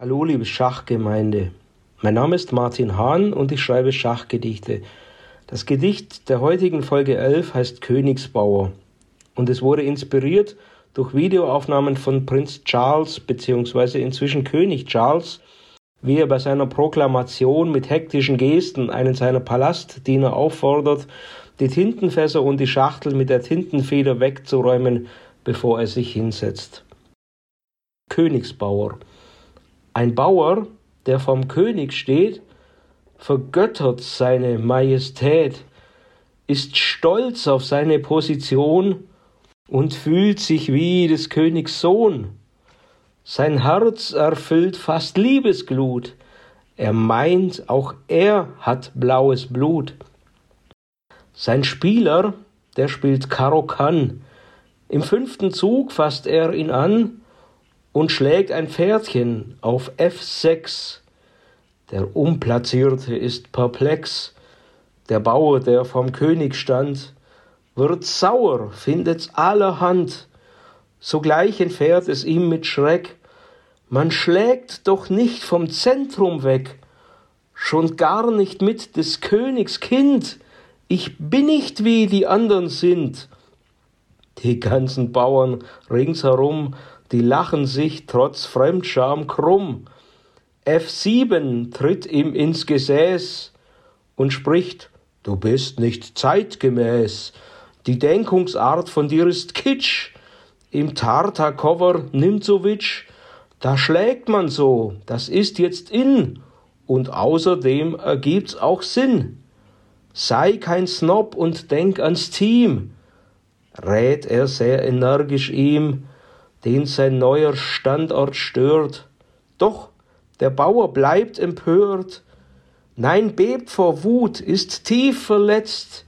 Hallo, liebe Schachgemeinde. Mein Name ist Martin Hahn und ich schreibe Schachgedichte. Das Gedicht der heutigen Folge 11 heißt Königsbauer und es wurde inspiriert durch Videoaufnahmen von Prinz Charles bzw. inzwischen König Charles, wie er bei seiner Proklamation mit hektischen Gesten einen seiner Palastdiener auffordert, die Tintenfässer und die Schachtel mit der Tintenfeder wegzuräumen, bevor er sich hinsetzt. Königsbauer ein Bauer, der vom König steht, vergöttert seine Majestät, ist stolz auf seine Position und fühlt sich wie des Königs Sohn. Sein Herz erfüllt fast Liebesglut, er meint, auch er hat blaues Blut. Sein Spieler, der spielt Karo Kann. Im fünften Zug fasst er ihn an und schlägt ein Pferdchen auf F6. Der Umplatzierte ist perplex. Der Bauer, der vom König stand, wird sauer, findet's allerhand. Sogleich entfährt es ihm mit Schreck. Man schlägt doch nicht vom Zentrum weg, schon gar nicht mit des Königs Kind. Ich bin nicht wie die andern sind. Die ganzen Bauern ringsherum die lachen sich trotz Fremdscham krumm. F7 tritt ihm ins Gesäß und spricht, du bist nicht zeitgemäß, die Denkungsart von dir ist Kitsch, im Tartakower Nimzowitsch, da schlägt man so, das ist jetzt in, und außerdem ergibt's auch Sinn. Sei kein Snob und denk ans Team, rät er sehr energisch ihm, den sein neuer Standort stört. Doch der Bauer bleibt empört, nein, bebt vor Wut, ist tief verletzt,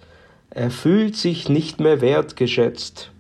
er fühlt sich nicht mehr wertgeschätzt.